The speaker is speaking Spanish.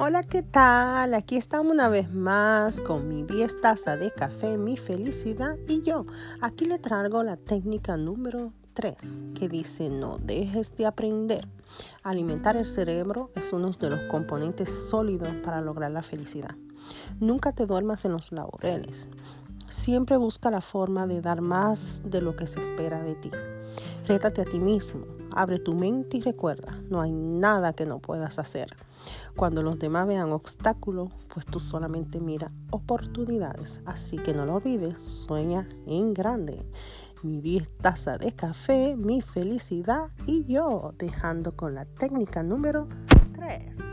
Hola, ¿qué tal? Aquí estamos una vez más con mi 10 taza de café, mi felicidad y yo. Aquí le traigo la técnica número 3 que dice no dejes de aprender. Alimentar el cerebro es uno de los componentes sólidos para lograr la felicidad. Nunca te duermas en los laureles. Siempre busca la forma de dar más de lo que se espera de ti. Rétate a ti mismo, abre tu mente y recuerda, no hay nada que no puedas hacer. Cuando los demás vean obstáculos, pues tú solamente mira oportunidades. Así que no lo olvides, sueña en grande. Mi 10 taza de café, mi felicidad y yo, dejando con la técnica número 3.